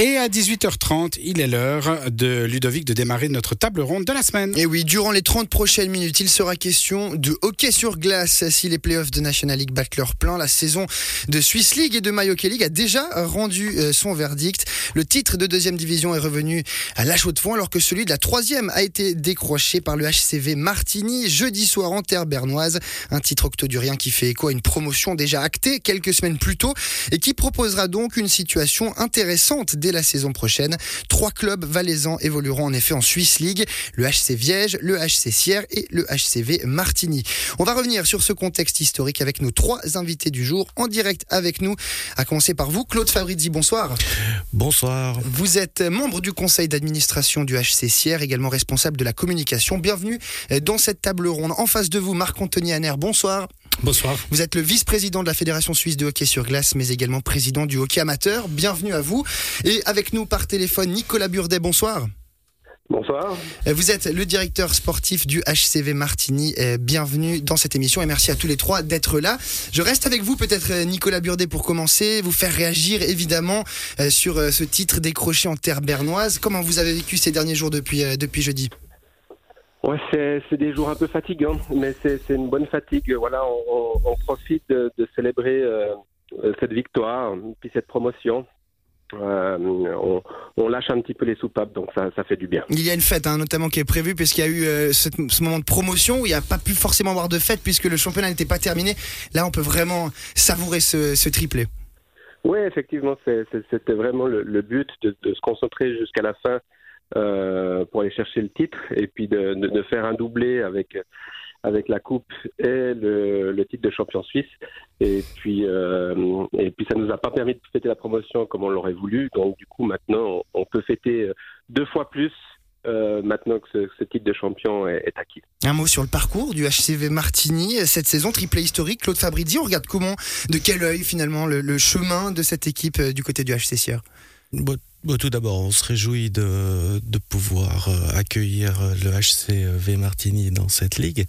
Et à 18h30, il est l'heure de Ludovic de démarrer notre table ronde de la semaine. Et oui, durant les 30 prochaines minutes, il sera question de hockey sur glace. Si les playoffs de National League battent leur plein, la saison de Swiss League et de My Hockey League a déjà rendu euh, son verdict. Le titre de deuxième division est revenu à la chaux de fond alors que celui de la troisième a été décroché par le HCV Martigny jeudi soir en terre bernoise. Un titre octodurien qui fait écho à une promotion déjà actée quelques semaines plus tôt et qui proposera donc une situation intéressante la saison prochaine. Trois clubs valaisans évolueront en effet en Swiss League, le HC Viège, le HC Sierre et le HCV Martigny. On va revenir sur ce contexte historique avec nos trois invités du jour en direct avec nous. À commencer par vous, Claude Fabrizi, bonsoir. Bonsoir. Vous êtes membre du conseil d'administration du HC Sierre, également responsable de la communication. Bienvenue dans cette table ronde. En face de vous, Marc-Anthony Hanner, bonsoir. Bonsoir. Vous êtes le vice-président de la Fédération suisse de hockey sur glace, mais également président du hockey amateur. Bienvenue à vous. Et avec nous par téléphone, Nicolas Burdet, bonsoir. Bonsoir. Vous êtes le directeur sportif du HCV Martigny. Bienvenue dans cette émission et merci à tous les trois d'être là. Je reste avec vous, peut-être Nicolas Burdet, pour commencer, vous faire réagir évidemment euh, sur euh, ce titre décroché en terre bernoise. Comment vous avez vécu ces derniers jours depuis, euh, depuis jeudi? Ouais, c'est des jours un peu fatigants, mais c'est une bonne fatigue. Voilà, on, on profite de, de célébrer euh, cette victoire, puis cette promotion. Euh, on, on, lâche un petit peu les soupapes, donc ça, ça fait du bien. Il y a une fête, hein, notamment qui est prévue, puisqu'il y a eu euh, ce, ce, moment de promotion où il n'y a pas pu forcément avoir de fête, puisque le championnat n'était pas terminé. Là, on peut vraiment savourer ce, ce triplé. Oui, effectivement, c'était vraiment le, le but de, de, se concentrer jusqu'à la fin euh, pour aller chercher le titre et puis de, de, de, faire un doublé avec avec la coupe et le, le titre de champion suisse et puis euh, et puis ça nous a pas permis de fêter la promotion comme on l'aurait voulu donc du coup maintenant on, peut fêter deux fois plus euh, maintenant que ce, ce, titre de champion est, est, acquis. Un mot sur le parcours du HCV Martigny cette saison triplé historique. Claude Fabrizi, on regarde comment, de quel œil finalement le, le chemin de cette équipe du côté du HC Sierre? Bon, Tout d'abord, on se réjouit de, pouvoir euh, accueillir le HCV Martigny dans cette ligue.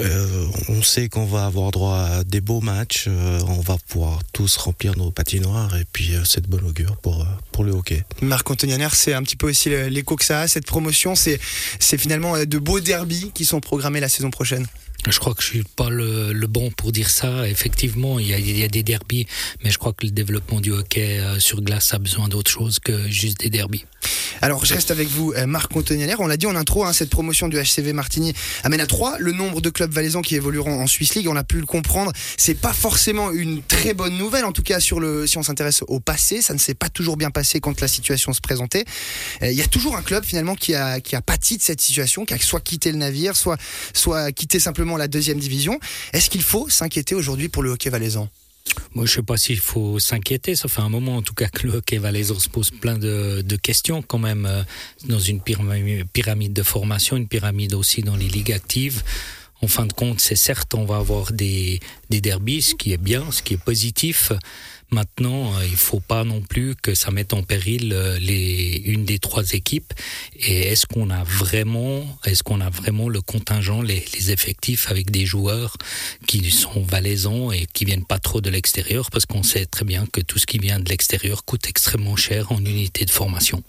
Euh, on sait qu'on va avoir droit à des beaux matchs, euh, on va pouvoir tous remplir nos patinoires et puis euh, c'est de augure pour, pour le hockey. Marc Antonianer, c'est un petit peu aussi l'écho que ça a, cette promotion, c'est finalement de beaux derbies qui sont programmés la saison prochaine. Je crois que je suis pas le, bon pour dire ça. Effectivement, il y, a, des derbies, mais je crois que le développement du hockey sur glace a besoin d'autre chose que juste des derbies. Alors, je reste avec vous, Marc Contonianer. On l'a dit en intro, hein, cette promotion du HCV Martigny amène à 3 le nombre de clubs valaisans qui évolueront en Swiss League. On a pu le comprendre. C'est pas forcément une très bonne nouvelle, en tout cas sur le, si on s'intéresse au passé. Ça ne s'est pas toujours bien passé quand la situation se présentait. Il y a toujours un club finalement qui a, qui a pâti de cette situation, qui a soit quitté le navire, soit, soit quitté simplement la deuxième division. Est-ce qu'il faut s'inquiéter aujourd'hui pour le hockey valaisan? Moi, je sais pas s'il faut s'inquiéter. Ça fait un moment, en tout cas, que le hockey valaisan se pose plein de, de questions quand même euh, dans une pyramide de formation, une pyramide aussi dans les ligues actives. En fin de compte, c'est certes, on va avoir des, des derbies, ce qui est bien, ce qui est positif. Maintenant, il faut pas non plus que ça mette en péril les une des trois équipes. Et est-ce qu'on a vraiment, est-ce qu'on a vraiment le contingent, les, effectifs avec des joueurs qui sont valaisans et qui viennent pas trop de l'extérieur, parce qu'on sait très bien que tout ce qui vient de l'extérieur coûte extrêmement cher en unité de formation.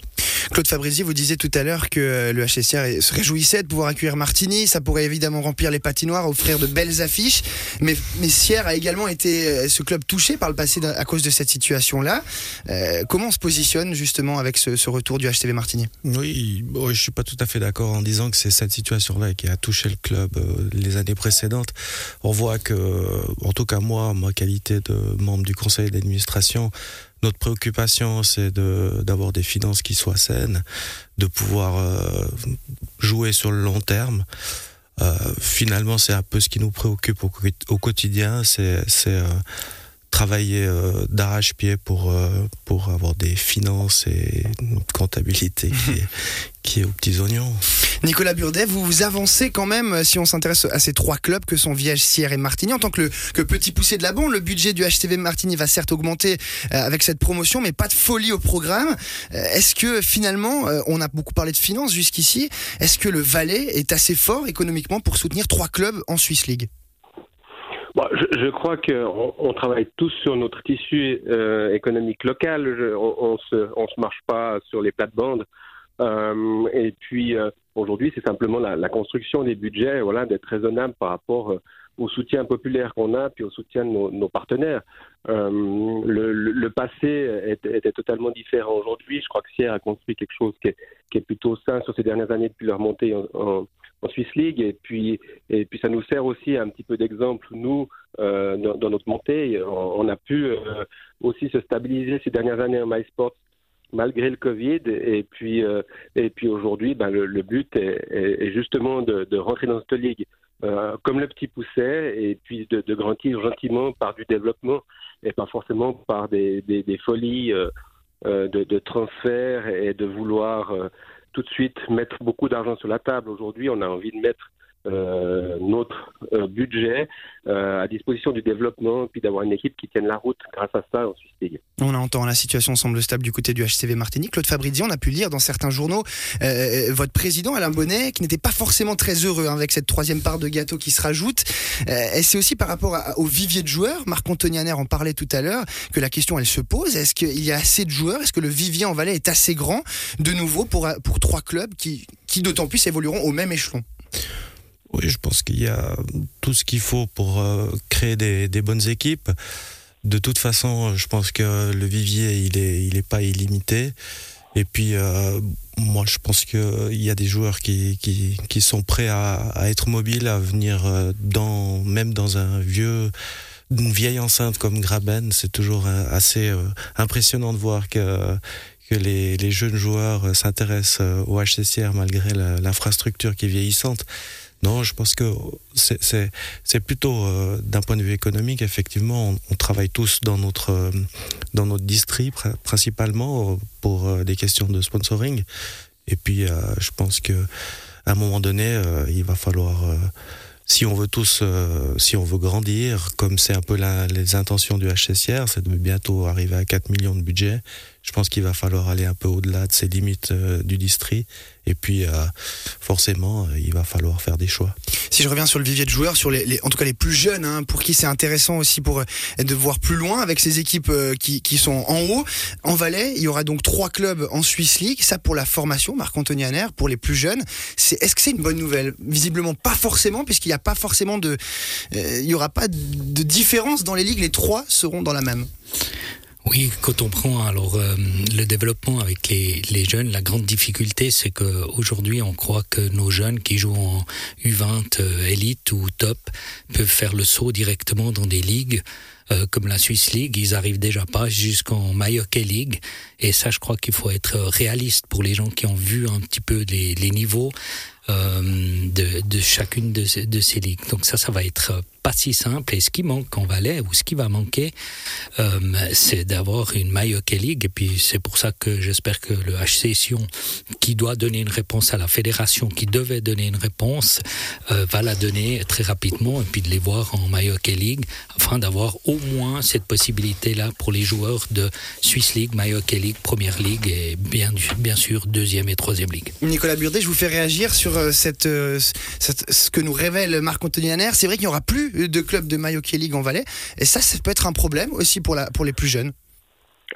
Claude Fabrizi, vous disiez tout à l'heure que le HCR se réjouissait de pouvoir accueillir Martini. Ça pourrait évidemment remplir les patinoires, offrir de belles affiches. Mais, mais Sierre a également été ce club touché par le passé à cause de cette situation-là. Euh, comment on se positionne justement avec ce, retour du HCV Martigny Oui, je suis pas tout à fait d'accord en disant que c'est cette situation-là qui a touché le club euh, les années précédentes. On voit que, en tout cas moi, ma qualité de membre du conseil d'administration, notre préoccupation, c'est d'avoir des finances qui soient saines, de pouvoir euh, jouer sur le long terme. Finalement, c'est un peu ce qui nous préoccupe au, quotidien, c'est travailler euh, d'arrache-pied pour, euh, pour avoir des finances et une comptabilité qui est, qui est aux petits oignons. Nicolas Burdet, vous vous avancez quand même, si on s'intéresse à ces trois clubs que sont Viège, Sierre et Martigny. En tant que, le, que petit poussé de la bande, le budget du HTV Martigny va certes augmenter euh, avec cette promotion, mais pas de folie au programme. Euh, Est-ce que finalement, euh, on a beaucoup parlé de finances jusqu'ici, est-ce que le Valais est assez fort économiquement pour soutenir trois clubs en Swiss League? Je, crois qu'on on travaille tous sur notre tissu euh, économique local. on, ne se, marche pas sur les plates-bandes. Euh, et puis euh, aujourd'hui, c'est simplement la, construction des budgets, voilà, d'être raisonnable par rapport au soutien populaire qu'on a, puis au soutien de nos, partenaires. Le, passé était, totalement différent. Aujourd'hui, je crois que Sierre a construit quelque chose qui est, plutôt sain sur ces dernières années depuis leur montée en Swiss League. Et puis et puis ça nous sert aussi un petit peu d'exemple nous euh, dans, notre montée. On, a pu euh, aussi se stabiliser ces dernières années en MySports malgré le Covid. Et puis euh, et puis aujourd'hui ben, le, but est, justement de, rentrer dans cette ligue comme le petit pousset et puis de, grandir gentiment par du développement et pas forcément par des, des, des folies de, de transfert et de vouloir tout de suite mettre beaucoup d'argent sur la table. Aujourd'hui, on a envie de mettre euh, notre euh, budget euh, à disposition du développement, puis d'avoir une équipe qui tienne la route grâce à ça en Suisse League. On entend la situation semble stable du côté du HCV Martinique. Claude Fabrizi, on a pu lire dans certains journaux votre président Alain Bonnet qui n'était pas forcément très heureux hein, avec cette troisième part de gâteau qui se rajoute. et c'est aussi par rapport au vivier de joueurs, Marc-Anthony en parlait tout à l'heure, que la question elle se pose. Est-ce qu'il y a assez de joueurs? Est-ce que le vivier en Valais est assez grand de nouveau pour, pour trois clubs qui, qui d'autant plus évolueront au même échelon? Oui, je pense qu'il y a tout ce qu'il faut pour euh, créer des, des, bonnes équipes. De toute façon, je pense que le vivier, il est, il est pas illimité. Et puis, euh, moi, je pense qu'il y a des joueurs qui, qui, qui sont prêts à, à, être mobiles, à venir euh, dans, même dans un vieux, une vieille enceinte comme Graben. C'est toujours assez impressionnant de voir que que les, les jeunes joueurs s'intéressent au HCCR malgré l'infrastructure qui est vieillissante. Non, je pense que c'est plutôt euh, d'un point de vue économique, effectivement, on, travaille tous dans notre, euh, dans notre district principalement pour euh, des questions de sponsoring. Et puis, je pense que à un moment donné, il va falloir si on veut tous, si on veut grandir, comme c'est un peu la, les intentions du HCCR, c'est de bientôt arriver à 4 millions de budget. Je pense qu'il va falloir aller un peu au-delà de ces limites du district et puis, euh, forcément, euh, il va falloir faire des choix. Si je reviens sur le vivier de joueurs, sur les, en tout cas les plus jeunes, hein, pour qui c'est intéressant aussi pour euh, de voir plus loin avec ces équipes qui, qui, sont en haut. En Valais, il y aura donc trois clubs en Swiss League. Ça pour la formation, Marc-Anthony Hanner, pour les plus jeunes. C'est, est-ce que c'est une bonne nouvelle? Visiblement pas forcément, puisqu'il n'y a pas forcément de, il y aura pas de différence dans les ligues. Les trois seront dans la même. Oui, quand on prend alors euh, le développement avec les, les, jeunes, la grande difficulté, c'est que aujourd'hui, on croit que nos jeunes qui jouent en U20 euh, élite ou top peuvent faire le saut directement dans des ligues euh, comme la Swiss League. Ils arrivent déjà pas jusqu'en Mallorca League, et ça, je crois qu'il faut être réaliste pour les gens qui ont vu un petit peu les, les niveaux. De, de, chacune de, de, ces ligues. Donc ça, ça va être pas si simple. Et ce qui manque en Valais, ou ce qui va manquer, euh, c'est d'avoir une Mayoke League. Et puis c'est pour ça que j'espère que le HC Sion, qui doit donner une réponse à la fédération, qui devait donner une réponse, euh, va la donner très rapidement et puis de les voir en Mayoke League, afin d'avoir au moins cette possibilité-là pour les joueurs de Swiss League, Mayoke League, Première League et bien, bien sûr deuxième et troisième Ligue. Nicolas Burdet, je vous fais réagir sur euh, ce que nous révèle Marc-Anthony C'est vrai qu'il n'y aura plus de clubs de Mayoke League en Valais. Et ça, ça peut être un problème aussi pour, la, pour les plus jeunes.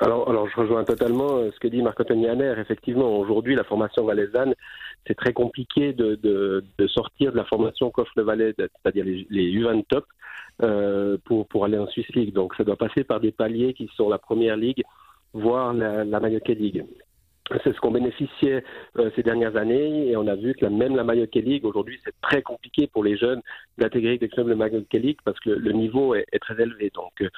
Alors, alors, je rejoins totalement euh, ce que dit Marc-Anthony. Effectivement, aujourd'hui, la formation valaisanne, c'est très compliqué de, de, sortir de la formation qu'offre le Valais, c'est-à-dire les, les U20 top, euh, pour, pour aller en Swiss League. Donc, ça doit passer par des paliers qui sont la première ligue, voire la, la League. C'est ce qu'on bénéficiait euh, ces dernières années et on a vu que la, même la Mayotte League, aujourd'hui, c'est très compliqué pour les jeunes d'intégrer des clubs de Mayotte League parce que le, niveau est, très élevé. Donc, euh,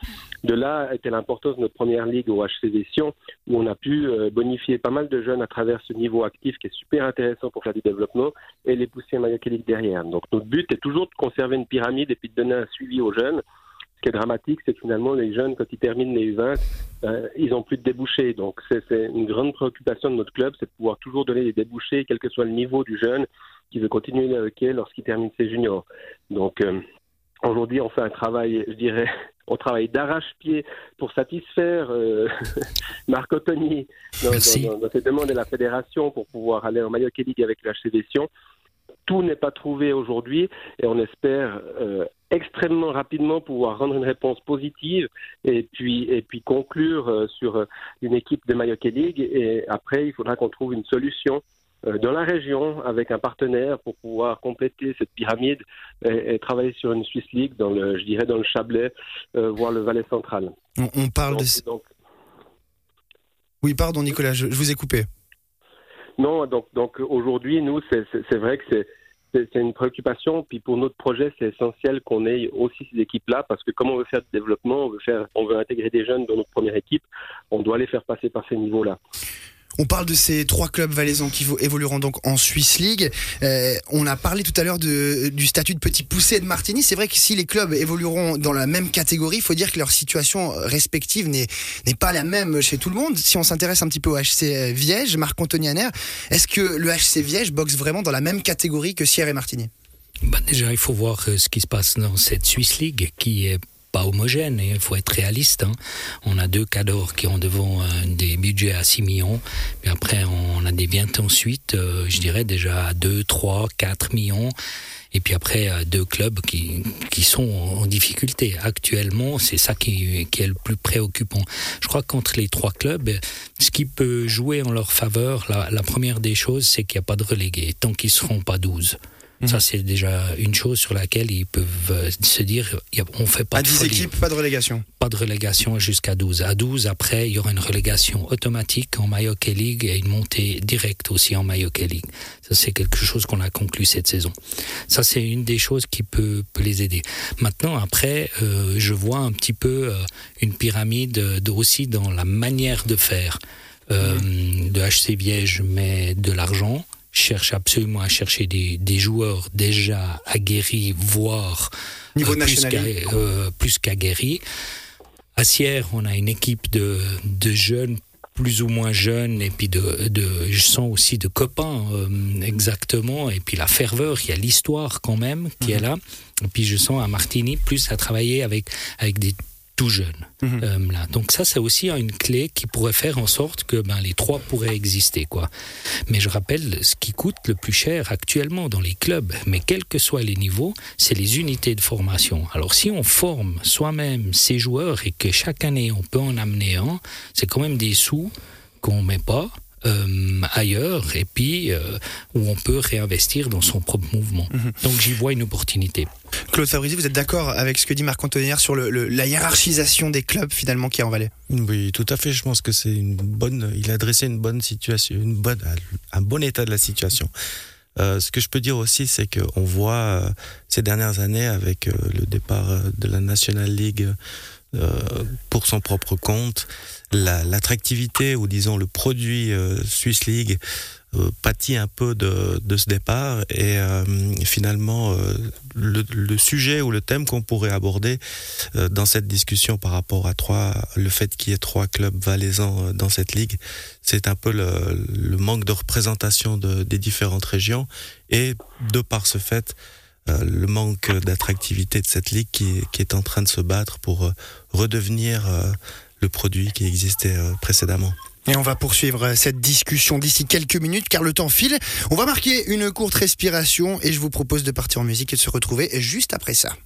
de là était l'importance de notre première ligue au HCV Sion où on a pu euh, bonifier pas mal de jeunes à travers ce niveau actif qui est super intéressant pour faire du développement et les pousser à Mayotte League derrière. Donc, notre but est toujours de conserver une pyramide et puis de donner un suivi aux jeunes ce qui est dramatique, c'est que finalement, les jeunes, quand ils terminent les U20, euh, ils n'ont plus de débouchés. Donc, c'est une grande préoccupation de notre club, c'est de pouvoir toujours donner des débouchés, quel que soit le niveau du jeune qui veut continuer le hockey lorsqu'il termine ses juniors. Donc, euh, aujourd'hui, on fait un travail, je dirais, on travaille d'arrache-pied pour satisfaire euh, Marc Ottoni dans, dans, ses demandes à la fédération pour pouvoir aller en Maillot League avec la Sion. Tout n'est pas trouvé aujourd'hui et on espère extrêmement rapidement pouvoir rendre une réponse positive et puis et puis conclure euh, sur une équipe de Mayotte League et après il faudra qu'on trouve une solution euh, dans la région avec un partenaire pour pouvoir compléter cette pyramide et, travailler sur une Swiss League dans le je dirais dans le Chablais euh, voire le Valais central. On, parle de donc, Oui, pardon Nicolas, je, je vous ai coupé. Non, donc donc aujourd'hui nous c'est vrai que c'est c'est une préoccupation. Puis pour notre projet, c'est essentiel qu'on ait aussi ces équipes-là, parce que comme on veut faire du développement, on veut, faire, on veut intégrer des jeunes dans notre première équipe, on doit les faire passer par ces niveaux-là. On parle de ces trois clubs valaisans qui évolueront donc en Swiss League. Euh, on a parlé tout à l'heure du statut de petit poussé de Martigny. C'est vrai que si les clubs évolueront dans la même catégorie, il faut dire que leur situation respective n'est pas la même chez tout le monde. Si on s'intéresse un petit peu au HC Viège, Marc-Anthony est-ce que le HC Viège boxe vraiment dans la même catégorie que Sierre et Martigny? Bah déjà, il faut voir euh, ce qui se passe dans cette Swiss League qui est homogène et il faut être réaliste. Hein. On a deux cadors qui ont devant euh, des budgets à 6 millions, mais après on a des biens ensuite, euh, je dirais déjà à 2, 3, 4 millions. Et puis après, euh, deux clubs qui, qui sont en difficulté. Actuellement, c'est ça qui, qui, est le plus préoccupant. Je crois qu'entre les trois clubs, ce qui peut jouer en leur faveur, la, la première des choses, c'est qu'il n'y a pas de relégués, tant qu'ils ne seront pas 12. Ça, mhm. c'est déjà une chose sur laquelle ils peuvent euh, se dire on fait pas à 10 équipes, pas de relégation. Pas de relégation jusqu'à 12. À 12, après, il y aura une relégation automatique en Mayoke League et une montée directe aussi en Mayoke League. Ça, c'est quelque chose qu'on a conclu cette saison. Ça, c'est une des choses qui peut, peut les aider. Maintenant, après, euh, je vois un petit peu euh, une pyramide de, aussi dans la manière de faire. Euh, de HC Viège, mais de l'argent cherche absolument à chercher des, des joueurs déjà aguerris, voire Niveau euh, plus qu'aguerris. à Sierre, on a une équipe de, de jeunes plus ou moins jeunes et puis de, de je sens aussi de copains euh, exactement et puis la ferveur il y a l'histoire quand même qui est mhm. là et puis je sens à Martini plus à travailler avec avec des tout jeune. Mhm. Euh, là. Donc ça, c'est aussi une clé qui pourrait faire en sorte que ben, les trois pourraient exister. quoi. Mais je rappelle, ce qui coûte le plus cher actuellement dans les clubs, mais quels que soient les niveaux, c'est les unités de formation. Alors si on forme soi-même ces joueurs et que chaque année on peut en amener un, c'est quand même des sous qu'on met pas euh, ailleurs et puis euh, où on peut réinvestir dans son propre mouvement. Mhm. Donc j'y vois une opportunité. Claude Fabrizi, vous êtes d'accord avec ce que dit Marc Antonnière sur le, la hiérarchisation des clubs finalement qui est en Valais? Oui, tout à fait. Je pense que c'est une bonne. Il a dressé une bonne situation, une bonne, un bon état de la situation. Euh, ce que je peux dire aussi, c'est qu'on voit euh, ces dernières années avec le départ de la National League pour son propre compte, l'attractivité ou disons le produit euh, Swiss League euh, pâtit un peu de, ce départ et euh, finalement le, sujet ou le thème qu'on pourrait aborder dans cette discussion par rapport à trois le fait qu'il y ait trois clubs valaisans dans cette ligue c'est un peu le, manque de représentation de, des différentes régions. Et de par ce fait le manque d'attractivité de cette ligue qui, est en train de se battre pour redevenir le produit qui existait euh, précédemment. Et on va poursuivre euh, cette discussion d'ici quelques minutes car le temps file. On va marquer une courte respiration et je vous propose de partir en musique et de se retrouver juste après ça.